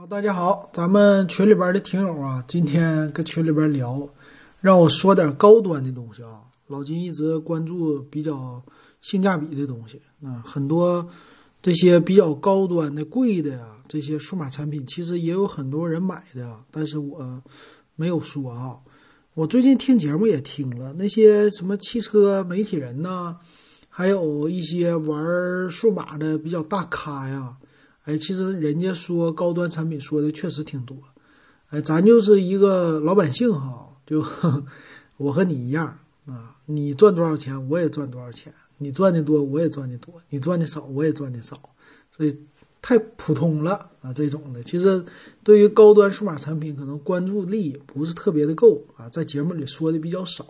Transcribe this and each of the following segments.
好，大家好，咱们群里边的听友啊，今天跟群里边聊，让我说点高端的东西啊。老金一直关注比较性价比的东西，啊，很多这些比较高端的、贵的呀，这些数码产品，其实也有很多人买的，但是我没有说啊。我最近听节目也听了，那些什么汽车媒体人呐，还有一些玩数码的比较大咖呀。哎，其实人家说高端产品说的确实挺多，哎，咱就是一个老百姓哈，就呵 呵我和你一样啊，你赚多少钱我也赚多少钱，你赚的多我也赚的多，你赚的少我也赚的少，所以太普通了啊，这种的其实对于高端数码产品可能关注力不是特别的够啊，在节目里说的比较少。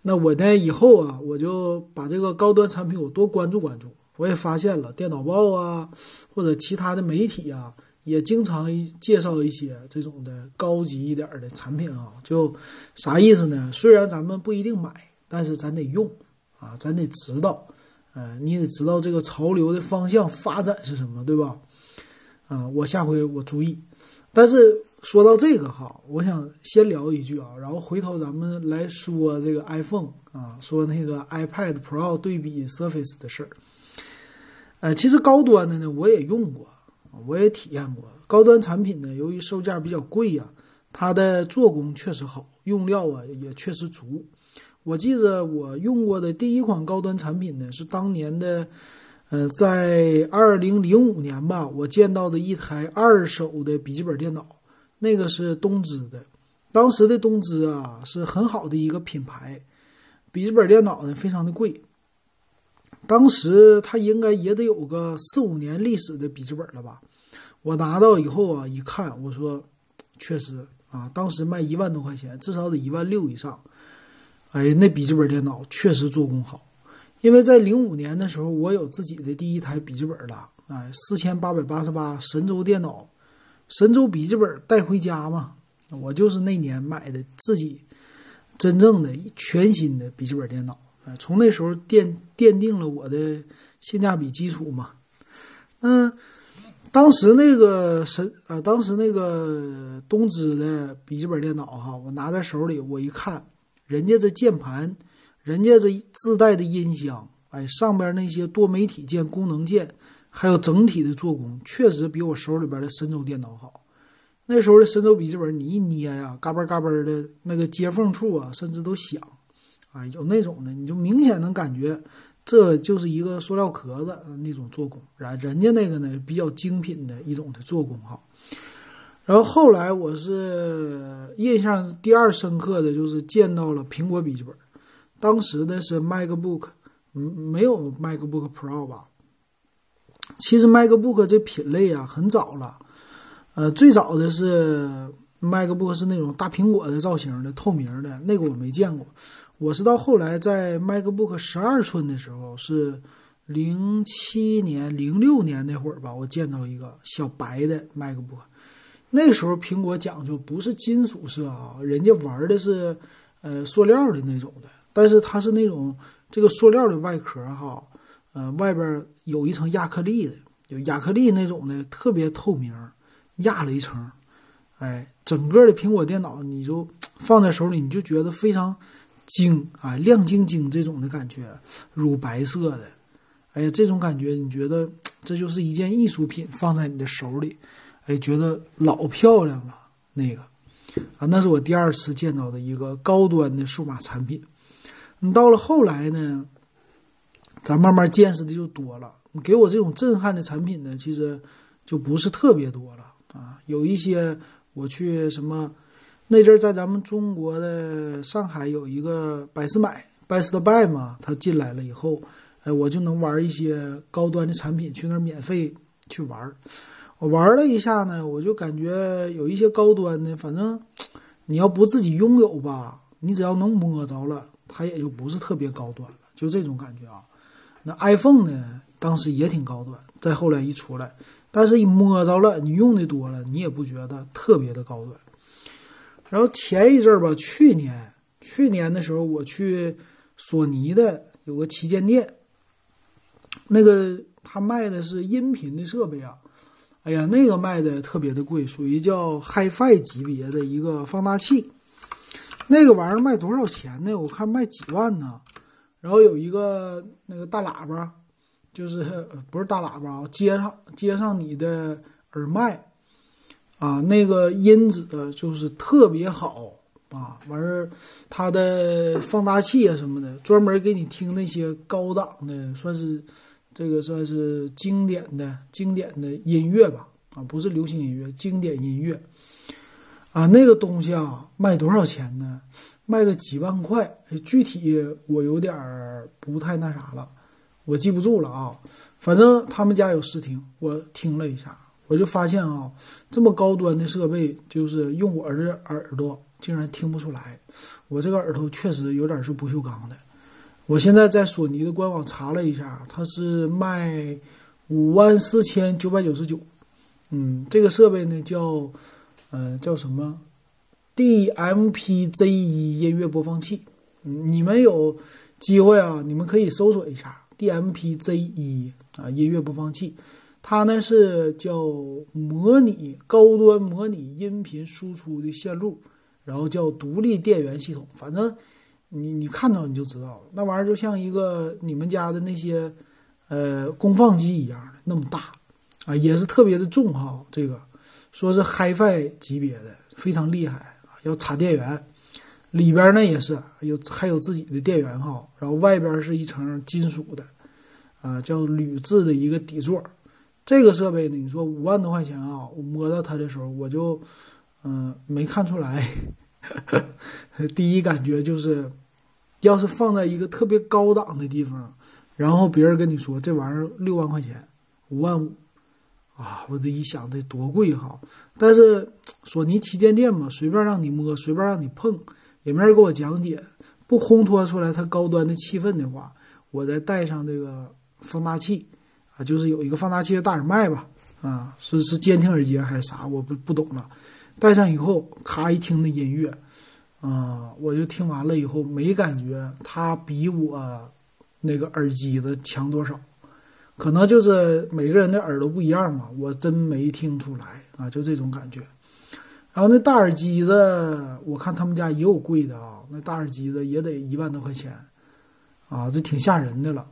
那我呢以后啊，我就把这个高端产品我多关注关注。我也发现了，电脑报啊，或者其他的媒体啊，也经常介绍一些这种的高级一点的产品啊。就啥意思呢？虽然咱们不一定买，但是咱得用啊，咱得知道，呃，你得知道这个潮流的方向发展是什么，对吧？啊，我下回我注意。但是说到这个哈，我想先聊一句啊，然后回头咱们来说这个 iPhone 啊，说那个 iPad Pro 对比 Surface 的事儿。呃，其实高端的呢，我也用过，我也体验过。高端产品呢，由于售价比较贵呀，它的做工确实好，用料啊也确实足。我记着我用过的第一款高端产品呢，是当年的，呃，在二零零五年吧，我见到的一台二手的笔记本电脑，那个是东芝的。当时的东芝啊，是很好的一个品牌，笔记本电脑呢非常的贵。当时它应该也得有个四五年历史的笔记本了吧？我拿到以后啊，一看，我说，确实啊，当时卖一万多块钱，至少得一万六以上。哎，那笔记本电脑确实做工好，因为在零五年的时候，我有自己的第一台笔记本了，哎，四千八百八十八神州电脑，神州笔记本带回家嘛，我就是那年买的自己真正的全新的笔记本电脑。从那时候奠奠定了我的性价比基础嘛。嗯，当时那个神呃，当时那个东芝的笔记本电脑哈，我拿在手里，我一看，人家这键盘，人家这自带的音箱，哎，上边那些多媒体键、功能键，还有整体的做工，确实比我手里边的神州电脑好。那时候的神州笔记本，你一捏呀，嘎嘣嘎嘣的那个接缝处啊，甚至都响。啊，有那种的，你就明显能感觉，这就是一个塑料壳子那种做工，然人家那个呢比较精品的一种的做工哈。然后后来我是印象第二深刻的就是见到了苹果笔记本，当时的是 MacBook，嗯，没有 MacBook Pro 吧？其实 MacBook 这品类啊很早了，呃，最早的是 MacBook 是那种大苹果的造型的透明的那个我没见过。我是到后来在 MacBook 十二寸的时候，是零七年、零六年那会儿吧，我见到一个小白的 MacBook。那时候苹果讲究不是金属色啊，人家玩的是呃塑料的那种的，但是它是那种这个塑料的外壳哈，呃外边有一层亚克力的，有亚克力那种的特别透明，压了一层，哎，整个的苹果电脑你就放在手里，你就觉得非常。晶啊，亮晶晶这种的感觉，乳白色的，哎呀，这种感觉，你觉得这就是一件艺术品放在你的手里，哎，觉得老漂亮了。那个啊，那是我第二次见到的一个高端的数码产品。你到了后来呢，咱慢慢见识的就多了。你给我这种震撼的产品呢，其实就不是特别多了啊。有一些我去什么。那阵在咱们中国的上海有一个百思买 Best Buy 嘛，他进来了以后，哎，我就能玩一些高端的产品，去那儿免费去玩。我玩了一下呢，我就感觉有一些高端的，反正你要不自己拥有吧，你只要能摸着了，它也就不是特别高端了，就这种感觉啊。那 iPhone 呢，当时也挺高端，再后来一出来，但是一摸着了，你用的多了，你也不觉得特别的高端。然后前一阵儿吧，去年去年的时候，我去索尼的有个旗舰店，那个他卖的是音频的设备啊，哎呀，那个卖的特别的贵，属于叫 HiFi 级别的一个放大器。那个玩意儿卖多少钱呢？我看卖几万呢。然后有一个那个大喇叭，就是不是大喇叭啊，接上接上你的耳麦啊，那个音质就是特别好啊。完事儿，它的放大器啊什么的，专门给你听那些高档的，算是。这个算是经典的经典的音乐吧，啊，不是流行音乐，经典音乐，啊，那个东西啊，卖多少钱呢？卖个几万块，具体我有点儿不太那啥了，我记不住了啊。反正他们家有试听，我听了一下，我就发现啊，这么高端的设备，就是用我的耳朵竟然听不出来，我这个耳朵确实有点是不锈钢的。我现在在索尼的官网查了一下，它是卖五万四千九百九十九。嗯，这个设备呢叫，呃，叫什么？DMPZ 一音乐播放器。你们有机会啊，你们可以搜索一下 DMPZ 一啊音乐播放器。它呢是叫模拟高端模拟音频输出的线路，然后叫独立电源系统，反正。你你看到你就知道了，那玩意儿就像一个你们家的那些，呃，功放机一样的那么大，啊，也是特别的重哈。这个说是 HiFi 级别的，非常厉害啊，要插电源，里边呢也是有还有自己的电源哈，然后外边是一层金属的，啊，叫铝制的一个底座。这个设备呢，你说五万多块钱啊，我摸到它的时候我就，嗯，没看出来，第一感觉就是。要是放在一个特别高档的地方，然后别人跟你说这玩意儿六万块钱，五万五，啊，我这一想这多贵哈！但是索尼旗舰店嘛，随便让你摸，随便让你碰，也没人给我讲解，不烘托出来它高端的气氛的话，我再带上这个放大器，就是有一个放大器的大耳麦吧，啊，是是监听耳机还是啥，我不不懂了。戴上以后，咔一听那音乐。啊，我就听完了以后没感觉，它比我那个耳机子强多少？可能就是每个人的耳朵不一样嘛，我真没听出来啊，就这种感觉。然后那大耳机子，我看他们家也有贵的啊，那大耳机子也得一万多块钱啊，这挺吓人的了。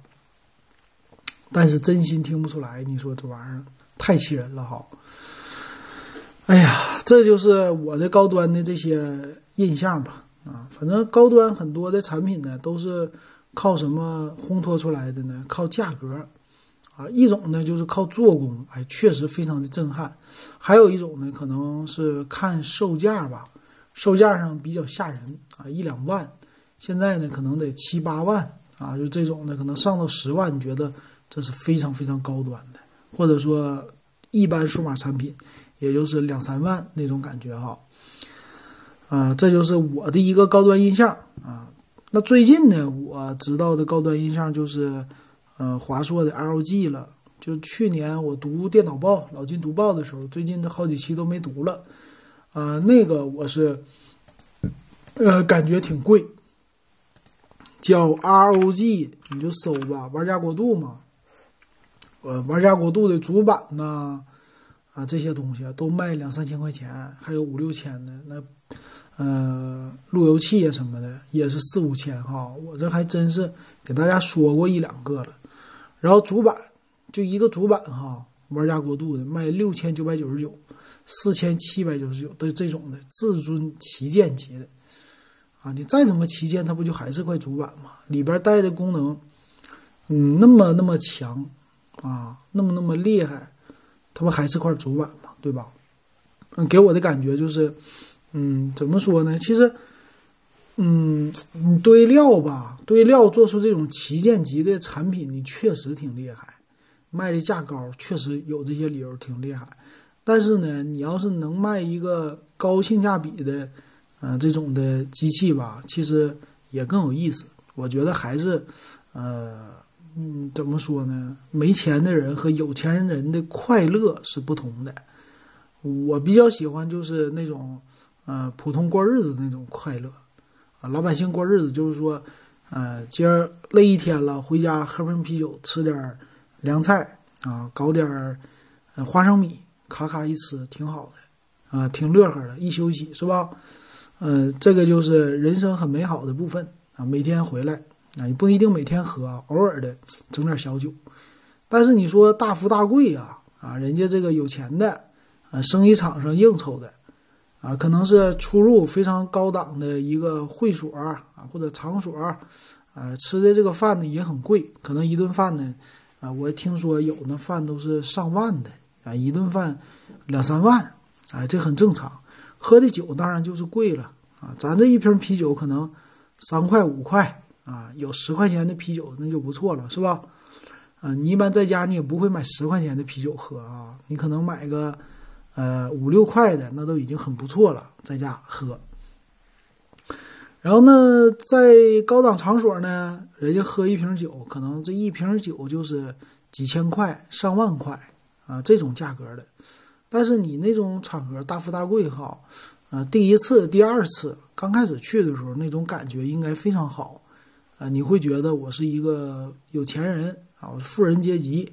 但是真心听不出来，你说这玩意儿太气人了哈！哎呀，这就是我的高端的这些。印象吧，啊，反正高端很多的产品呢，都是靠什么烘托出来的呢？靠价格，啊，一种呢就是靠做工，哎，确实非常的震撼；还有一种呢，可能是看售价吧，售价上比较吓人啊，一两万，现在呢可能得七八万啊，就这种呢可能上到十万，你觉得这是非常非常高端的，或者说一般数码产品，也就是两三万那种感觉哈。啊，这就是我的一个高端印象啊。那最近呢，我知道的高端印象就是，呃，华硕的 LG 了。就去年我读电脑报，老金读报的时候，最近这好几期都没读了。啊，那个我是，呃，感觉挺贵，叫 ROG，你就搜吧，玩家国度嘛。呃，玩家国度的主板呐，啊，这些东西都卖两三千块钱，还有五六千的那。呃，路由器啊什么的也是四五千哈，我这还真是给大家说过一两个了。然后主板就一个主板哈，玩家国度的卖六千九百九十九，四千七百九十九的这种的至尊旗舰级的啊，你再怎么旗舰，它不就还是块主板吗？里边带的功能，嗯，那么那么强啊，那么那么厉害，它不还是块主板吗？对吧？嗯，给我的感觉就是。嗯，怎么说呢？其实，嗯，你堆料吧，堆料做出这种旗舰级的产品，你确实挺厉害，卖的价高，确实有这些理由挺厉害。但是呢，你要是能卖一个高性价比的，呃，这种的机器吧，其实也更有意思。我觉得还是，呃，嗯，怎么说呢？没钱的人和有钱人的快乐是不同的。我比较喜欢就是那种。呃，普通过日子那种快乐，啊，老百姓过日子就是说，呃，今儿累一天了，回家喝瓶啤酒，吃点凉菜啊，搞点花生米咔咔一吃挺好的，啊，挺乐呵的，一休息是吧？呃，这个就是人生很美好的部分啊。每天回来啊，你不一定每天喝，偶尔的整点小酒。但是你说大富大贵啊，啊，人家这个有钱的，啊，生意场上应酬的，啊，可能是出入非常高档的一个会所啊，或者场所，啊，吃的这个饭呢也很贵，可能一顿饭呢，啊，我听说有那饭都是上万的啊，一顿饭两三万，啊，这很正常。喝的酒当然就是贵了啊，咱这一瓶啤酒可能三块五块啊，有十块钱的啤酒那就不错了，是吧？啊，你一般在家你也不会买十块钱的啤酒喝啊，你可能买个呃五六块的，那都已经很不错了，在家喝。然后呢，在高档场所呢，人家喝一瓶酒，可能这一瓶酒就是几千块、上万块啊，这种价格的。但是你那种场合大富大贵哈，啊，第一次、第二次刚开始去的时候，那种感觉应该非常好，啊，你会觉得我是一个有钱人啊，我是富人阶级，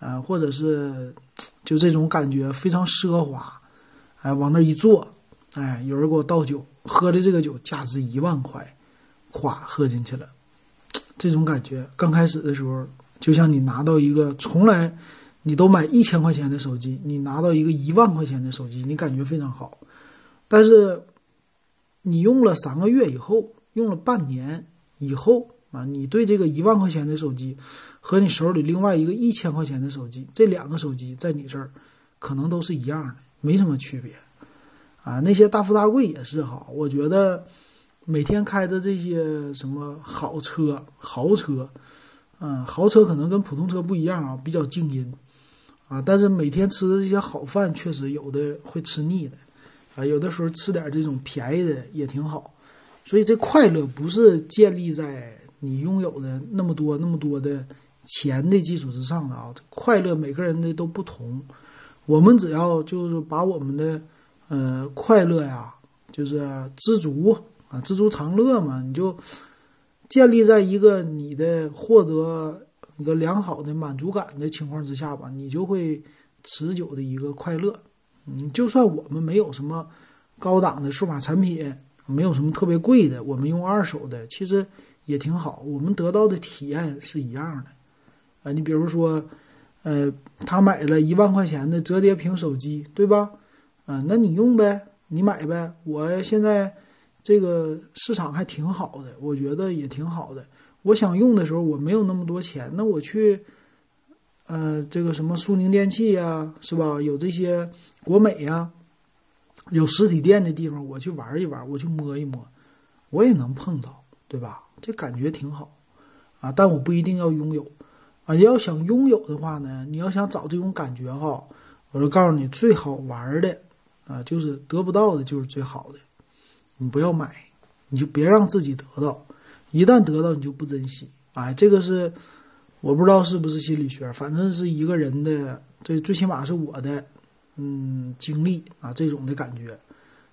啊，或者是就这种感觉非常奢华，哎，往那一坐，哎，有人给我倒酒，喝的这个酒价值一万块，咵喝进去了，这种感觉刚开始的时候，就像你拿到一个从来。你都买一千块钱的手机，你拿到一个一万块钱的手机，你感觉非常好。但是你用了三个月以后，用了半年以后啊，你对这个一万块钱的手机和你手里另外一个一千块钱的手机，这两个手机在你这儿可能都是一样的，没什么区别啊。那些大富大贵也是哈，我觉得每天开着这些什么好车、豪车，嗯，豪车可能跟普通车不一样啊，比较静音。啊，但是每天吃的这些好饭，确实有的会吃腻的，啊，有的时候吃点这种便宜的也挺好，所以这快乐不是建立在你拥有的那么多那么多的钱的基础之上的啊，快乐每个人的都不同，我们只要就是把我们的呃快乐呀，就是知足啊，知足常乐嘛，你就建立在一个你的获得。一个良好的满足感的情况之下吧，你就会持久的一个快乐。嗯，就算我们没有什么高档的数码产品，没有什么特别贵的，我们用二手的，其实也挺好。我们得到的体验是一样的。啊，你比如说，呃，他买了一万块钱的折叠屏手机，对吧？啊，那你用呗，你买呗。我现在这个市场还挺好的，我觉得也挺好的。我想用的时候，我没有那么多钱，那我去，呃，这个什么苏宁电器呀，是吧？有这些国美呀，有实体店的地方，我去玩一玩，我去摸一摸，我也能碰到，对吧？这感觉挺好，啊，但我不一定要拥有，啊，要想拥有的话呢，你要想找这种感觉哈，我就告诉你，最好玩的，啊，就是得不到的就是最好的，你不要买，你就别让自己得到。一旦得到，你就不珍惜。哎，这个是我不知道是不是心理学，反正是一个人的，这最起码是我的，嗯，经历啊，这种的感觉。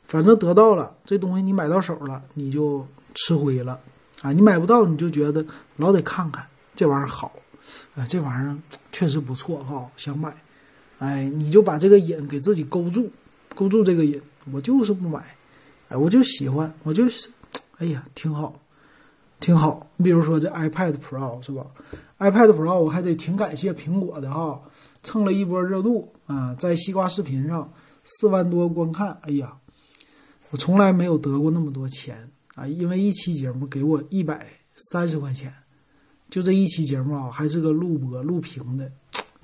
反正得到了这东西，你买到手了，你就吃灰了。啊，你买不到，你就觉得老得看看这玩意儿好，哎，这玩意儿确实不错哈，想买。哎，你就把这个瘾给自己勾住，勾住这个瘾，我就是不买。哎，我就喜欢，我就是，哎呀，挺好。挺好，你比如说这 iPad Pro 是吧？iPad Pro 我还得挺感谢苹果的哈，蹭了一波热度啊，在西瓜视频上四万多观看，哎呀，我从来没有得过那么多钱啊！因为一期节目给我一百三十块钱，就这一期节目啊，还是个录播录屏的，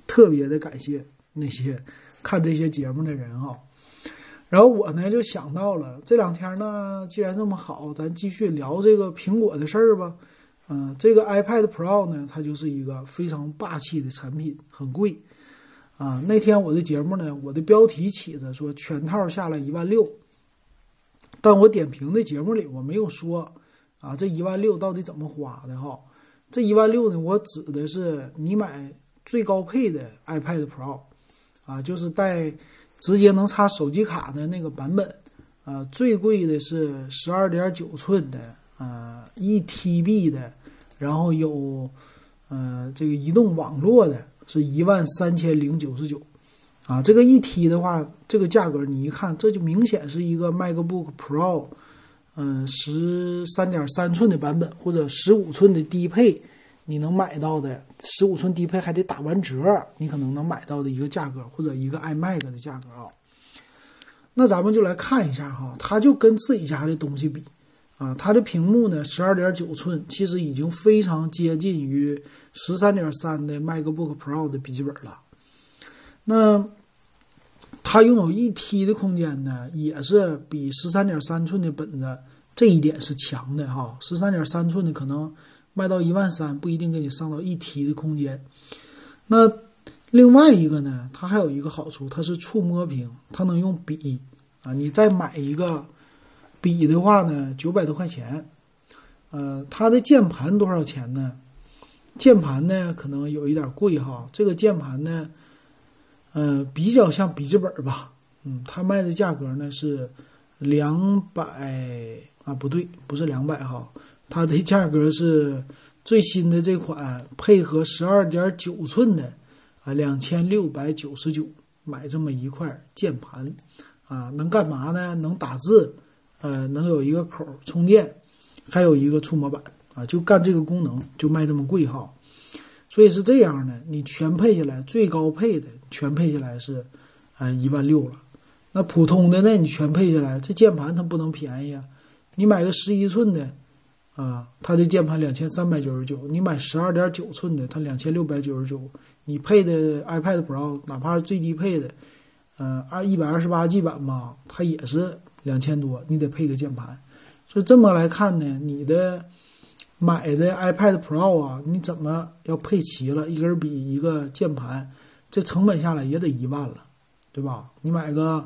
特别的感谢那些看这些节目的人啊。然后我呢就想到了这两天呢，既然这么好，咱继续聊这个苹果的事儿吧。嗯，这个 iPad Pro 呢，它就是一个非常霸气的产品，很贵啊。那天我的节目呢，我的标题起的说全套下来一万六，但我点评的节目里我没有说啊，这一万六到底怎么花的哈？这一万六呢，我指的是你买最高配的 iPad Pro 啊，就是带。直接能插手机卡的那个版本，啊，最贵的是十二点九寸的，啊，一 TB 的，然后有，呃，这个移动网络的，是一万三千零九十九，啊，这个一 T 的话，这个价格你一看，这就明显是一个 MacBook Pro，嗯，十三点三寸的版本或者十五寸的低配，你能买到的。十五寸低配还得打完折，你可能能买到的一个价格，或者一个 iMac 的价格啊。那咱们就来看一下哈，它就跟自己家的东西比。啊，它的屏幕呢，十二点九寸，其实已经非常接近于十三点三的 MacBook Pro 的笔记本了。那它拥有一 T 的空间呢，也是比十三点三寸的本子这一点是强的哈。十三点三寸的可能卖到一万三，不一定给你上到一 T 的空间。那另外一个呢，它还有一个好处，它是触摸屏，它能用笔啊。你再买一个笔的话呢，九百多块钱。呃，它的键盘多少钱呢？键盘呢可能有一点贵哈。这个键盘呢。呃，比较像笔记本吧，嗯，它卖的价格呢是两百啊，不对，不是两百哈，它的价格是最新的这款配合十二点九寸的啊，两千六百九十九买这么一块键盘啊，能干嘛呢？能打字，呃，能有一个口充电，还有一个触摸板啊，就干这个功能，就卖这么贵哈。所以是这样的，你全配下来，最高配的全配下来是，呃，一万六了。那普通的呢，你全配下来，这键盘它不能便宜啊。你买个十一寸的，啊，它的键盘两千三百九十九；你买十二点九寸的，它两千六百九十九。你配的 iPad Pro，哪怕是最低配的，嗯，二一百二十八 G 版吧，它也是两千多，你得配个键盘。所以这么来看呢，你的。买的 iPad Pro 啊，你怎么要配齐了一根笔一个键盘，这成本下来也得一万了，对吧？你买个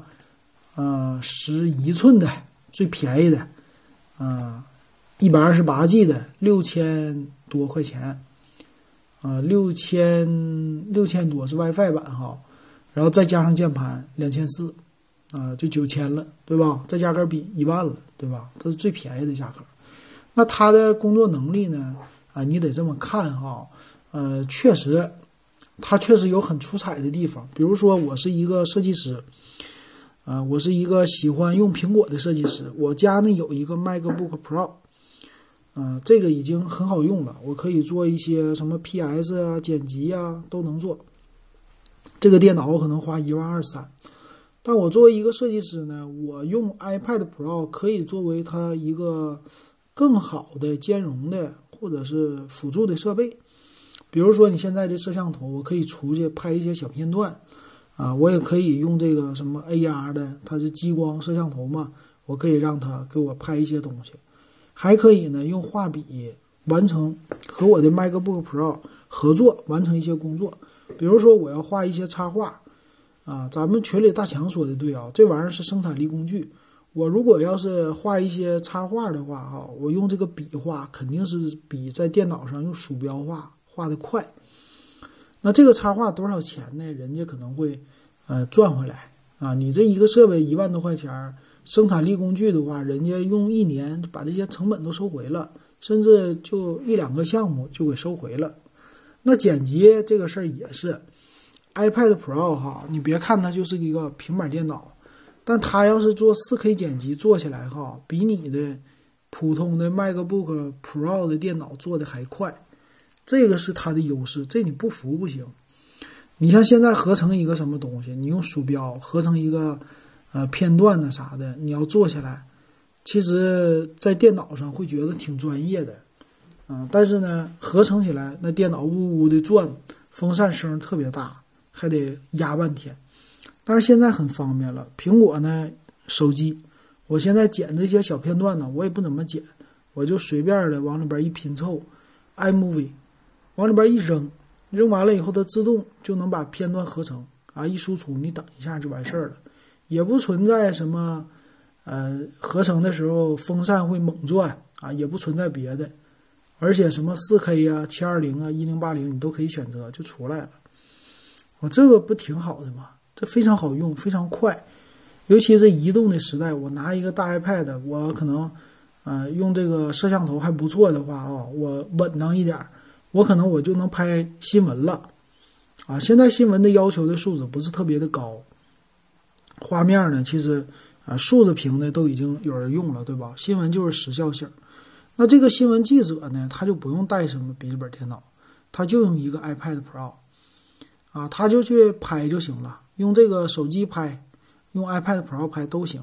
呃十一寸的最便宜的，啊一百二十八 G 的六千多块钱，啊六千六千多是 WiFi 版哈，然后再加上键盘两千四，啊就九千了，对吧？再加根笔一万了，对吧？这是最便宜的价格。那他的工作能力呢？啊，你得这么看哈。呃，确实，他确实有很出彩的地方。比如说，我是一个设计师，啊，我是一个喜欢用苹果的设计师。我家呢有一个 MacBook Pro，嗯，这个已经很好用了，我可以做一些什么 PS 啊、剪辑啊都能做。这个电脑我可能花一万二三，但我作为一个设计师呢，我用 iPad Pro 可以作为它一个。更好的兼容的或者是辅助的设备，比如说你现在的摄像头，我可以出去拍一些小片段，啊，我也可以用这个什么 AR 的，它是激光摄像头嘛，我可以让它给我拍一些东西，还可以呢用画笔完成和我的 MacBook Pro 合作完成一些工作，比如说我要画一些插画，啊，咱们群里大强说的对啊，这玩意儿是生产力工具。我如果要是画一些插画的话，哈，我用这个笔画肯定是比在电脑上用鼠标画画的快。那这个插画多少钱呢？人家可能会，呃，赚回来啊。你这一个设备一万多块钱，生产力工具的话，人家用一年把这些成本都收回了，甚至就一两个项目就给收回了。那剪辑这个事儿也是，iPad Pro 哈，你别看它就是一个平板电脑。但它要是做 4K 剪辑做起来哈，比你的普通的 MacBook Pro 的电脑做的还快，这个是它的优势，这你不服不行。你像现在合成一个什么东西，你用鼠标合成一个呃片段呢啥的，你要做起来，其实在电脑上会觉得挺专业的，嗯，但是呢，合成起来那电脑呜呜的转，风扇声特别大，还得压半天。但是现在很方便了，苹果呢，手机，我现在剪这些小片段呢，我也不怎么剪，我就随便的往里边一拼凑，iMovie，往里边一扔，扔完了以后它自动就能把片段合成啊，一输出你等一下就完事儿了，也不存在什么，呃，合成的时候风扇会猛转啊，也不存在别的，而且什么四 K 啊、七二零啊、一零八零你都可以选择就出来了，我这个不挺好的吗？这非常好用，非常快，尤其是移动的时代，我拿一个大 iPad，我可能，呃，用这个摄像头还不错的话啊，我稳当一点，我可能我就能拍新闻了，啊，现在新闻的要求的素质不是特别的高，画面呢，其实啊，竖着屏的都已经有人用了，对吧？新闻就是时效性。那这个新闻记者呢，他就不用带什么笔记本电脑，他就用一个 iPad Pro，啊，他就去拍就行了，用这个手机拍，用 iPad Pro 拍都行，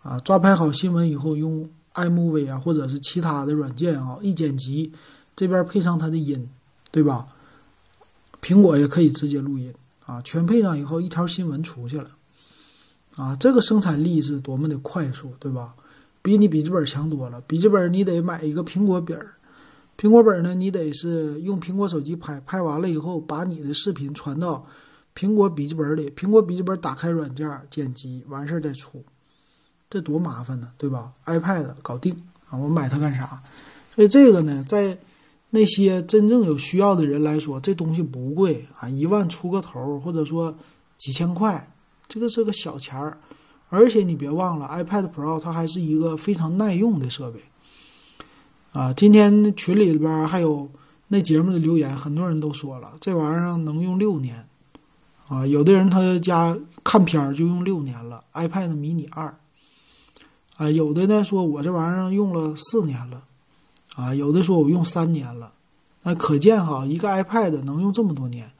啊，抓拍好新闻以后，用 iMovie 啊，或者是其他的软件啊，一剪辑，这边配上它的音，对吧？苹果也可以直接录音啊，全配上以后，一条新闻出去了，啊，这个生产力是多么的快速，对吧？比你笔记本强多了。笔记本你得买一个苹果本儿，苹果本呢，你得是用苹果手机拍，拍完了以后把你的视频传到苹果笔记本里，苹果笔记本打开软件剪辑完事儿再出，这多麻烦呢，对吧？iPad 搞定啊，我买它干啥？所以这个呢，在那些真正有需要的人来说，这东西不贵啊，一万出个头，或者说几千块，这个是个小钱儿。而且你别忘了，iPad Pro 它还是一个非常耐用的设备，啊，今天群里边还有那节目的留言，很多人都说了，这玩意儿能用六年，啊，有的人他家看片儿就用六年了，iPad mini 二，啊，有的呢说我这玩意儿用了四年了，啊，有的说我用三年了，那可见哈，一个 iPad 能用这么多年，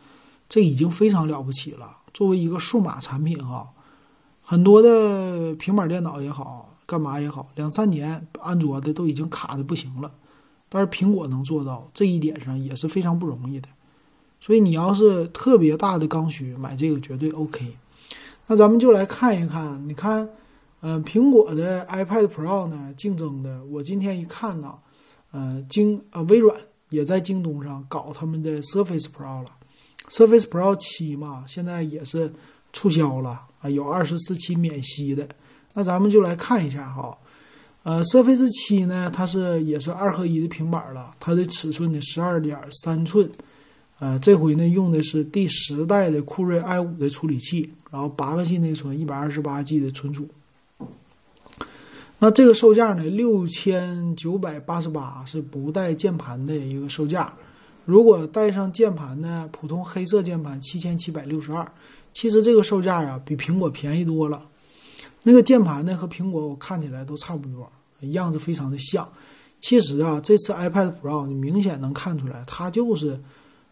这已经非常了不起了，作为一个数码产品哈。很多的平板电脑也好，干嘛也好，两三年安卓的都已经卡的不行了，但是苹果能做到这一点上也是非常不容易的。所以你要是特别大的刚需，买这个绝对 OK。那咱们就来看一看，你看，嗯，苹果的 iPad Pro 呢，竞争的，我今天一看呢，呃，京呃微软也在京东上搞他们的 Surface Pro 了，Surface Pro 七嘛，现在也是促销了。啊，有二十四期免息的，那咱们就来看一下哈。呃，Surface 七呢，它是也是二合一的平板了，它的尺寸呢十二点三寸，呃，这回呢用的是第十代的酷睿 i 五的处理器，然后八个 G 内存，一百二十八 G 的存储。那这个售价呢，六千九百八十八是不带键盘的一个售价，如果带上键盘呢，普通黑色键盘七千七百六十二。其实这个售价啊，比苹果便宜多了。那个键盘呢，和苹果我看起来都差不多，样子非常的像。其实啊，这次 iPad Pro 你明显能看出来，它就是，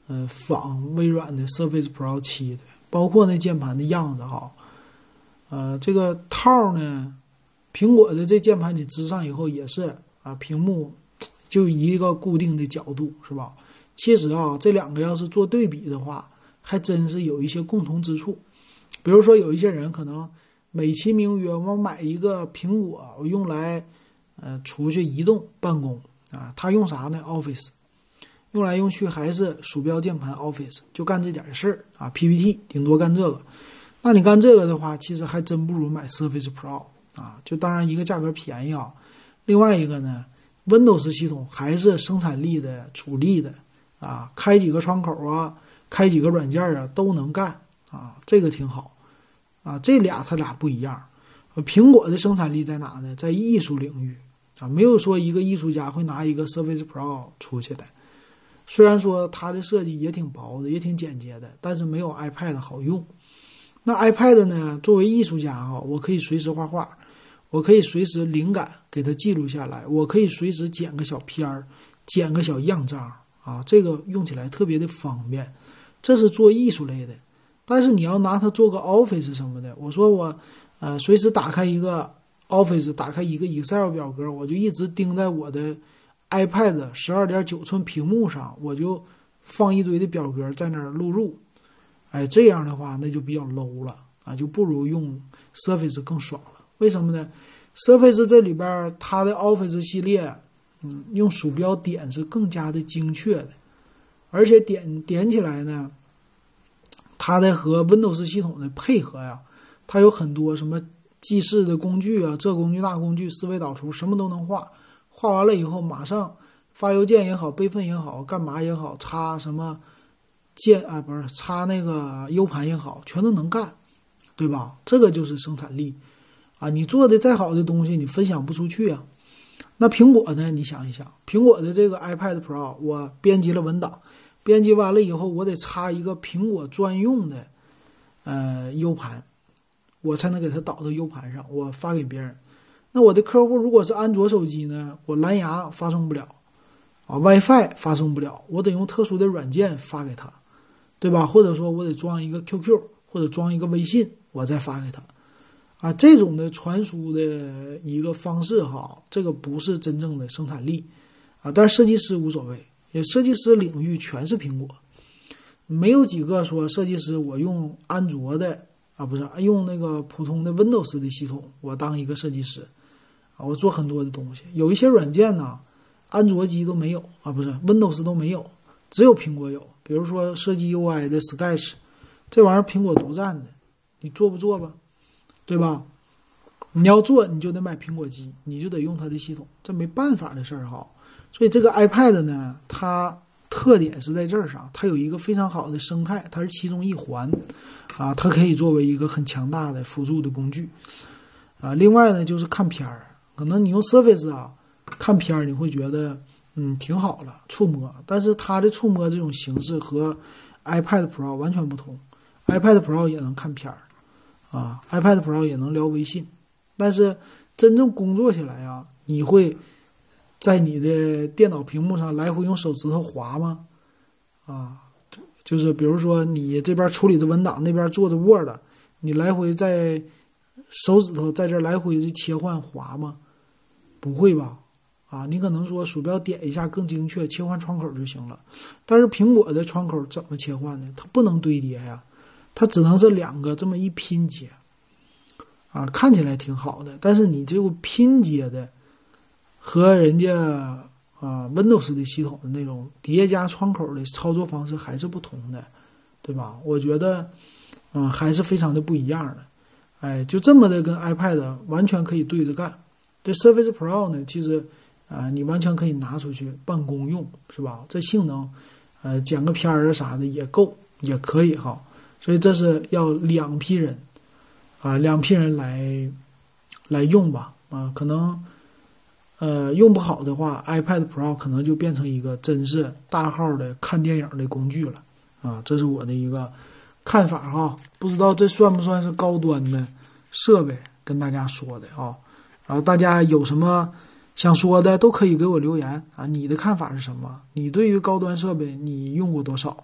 呃，仿微软的 Surface Pro 七的，包括那键盘的样子哈。呃，这个套呢，苹果的这键盘你支上以后也是啊，屏幕就一个固定的角度是吧？其实啊，这两个要是做对比的话。还真是有一些共同之处，比如说有一些人可能美其名曰我买一个苹果，我用来呃出去移动办公啊，他用啥呢？Office，用来用去还是鼠标键盘 Office，就干这点事儿啊，PPT 顶多干这个。那你干这个的话，其实还真不如买 Surface Pro 啊，就当然一个价格便宜啊，另外一个呢，Windows 系统还是生产力的主力的啊，开几个窗口啊。开几个软件啊都能干啊，这个挺好啊。这俩它俩不一样，苹果的生产力在哪呢？在艺术领域啊，没有说一个艺术家会拿一个 Surface Pro 出去的。虽然说它的设计也挺薄的，也挺简洁的，但是没有 iPad 好用。那 iPad 呢？作为艺术家哈，我可以随时画画，我可以随时灵感给它记录下来，我可以随时剪个小片儿，剪个小样张啊，这个用起来特别的方便。这是做艺术类的，但是你要拿它做个 Office 什么的，我说我，呃，随时打开一个 Office，打开一个 Excel 表格，我就一直盯在我的 iPad 十二点九寸屏幕上，我就放一堆的表格在那儿录入，哎，这样的话那就比较 low 了啊，就不如用 Surface 更爽了。为什么呢？Surface 这里边它的 Office 系列，嗯，用鼠标点是更加的精确的。而且点点起来呢，它的和 Windows 系统的配合呀，它有很多什么记事的工具啊，这工具那工具，思维导图什么都能画。画完了以后，马上发邮件也好，备份也好，干嘛也好，插什么键啊，不是插那个 U 盘也好，全都能干，对吧？这个就是生产力啊！你做的再好的东西，你分享不出去啊。那苹果呢？你想一想，苹果的这个 iPad Pro，我编辑了文档。编辑完了以后，我得插一个苹果专用的呃 U 盘，我才能给它导到 U 盘上，我发给别人。那我的客户如果是安卓手机呢，我蓝牙发送不了，啊，WiFi 发送不了，我得用特殊的软件发给他，对吧？或者说我得装一个 QQ 或者装一个微信，我再发给他。啊，这种的传输的一个方式哈，这个不是真正的生产力，啊，但是设计师无所谓，也设计师领域全是苹果，没有几个说设计师我用安卓的啊，不是用那个普通的 Windows 的系统，我当一个设计师，啊，我做很多的东西，有一些软件呢，安卓机都没有啊，不是 Windows 都没有，只有苹果有，比如说设计 UI 的 Sketch，这玩意儿苹果独占的，你做不做吧？对吧？你要做，你就得买苹果机，你就得用它的系统，这没办法的事儿哈。所以这个 iPad 呢，它特点是在这儿上，它有一个非常好的生态，它是其中一环啊，它可以作为一个很强大的辅助的工具啊。另外呢，就是看片儿，可能你用 Surface 啊看片儿，你会觉得嗯挺好了，触摸，但是它的触摸这种形式和 iPad Pro 完全不同，iPad Pro 也能看片儿。啊，iPad Pro 也能聊微信，但是真正工作起来啊，你会在你的电脑屏幕上来回用手指头划吗？啊，就是比如说你这边处理的文档，那边做的 Word，你来回在手指头在这来回的切换划吗？不会吧？啊，你可能说鼠标点一下更精确，切换窗口就行了。但是苹果的窗口怎么切换呢？它不能堆叠呀。它只能是两个这么一拼接，啊，看起来挺好的，但是你这个拼接的和人家啊 Windows 的系统的那种叠加窗口的操作方式还是不同的，对吧？我觉得，嗯，还是非常的不一样的。哎，就这么的跟 iPad 完全可以对着干。这 Surface Pro 呢，其实啊，你完全可以拿出去办公用，是吧？这性能，呃，剪个片儿啊啥的也够，也可以哈。所以这是要两批人，啊，两批人来来用吧，啊，可能呃用不好的话，iPad Pro 可能就变成一个真是大号的看电影的工具了，啊，这是我的一个看法哈，不知道这算不算是高端的设备，跟大家说的啊，然后大家有什么想说的都可以给我留言啊，你的看法是什么？你对于高端设备你用过多少？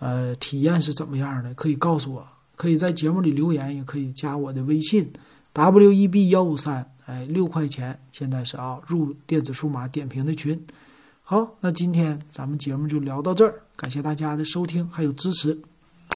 呃，体验是怎么样的？可以告诉我，可以在节目里留言，也可以加我的微信，w e b 幺五三，哎，六块钱，现在是啊，入电子数码点评的群。好，那今天咱们节目就聊到这儿，感谢大家的收听还有支持。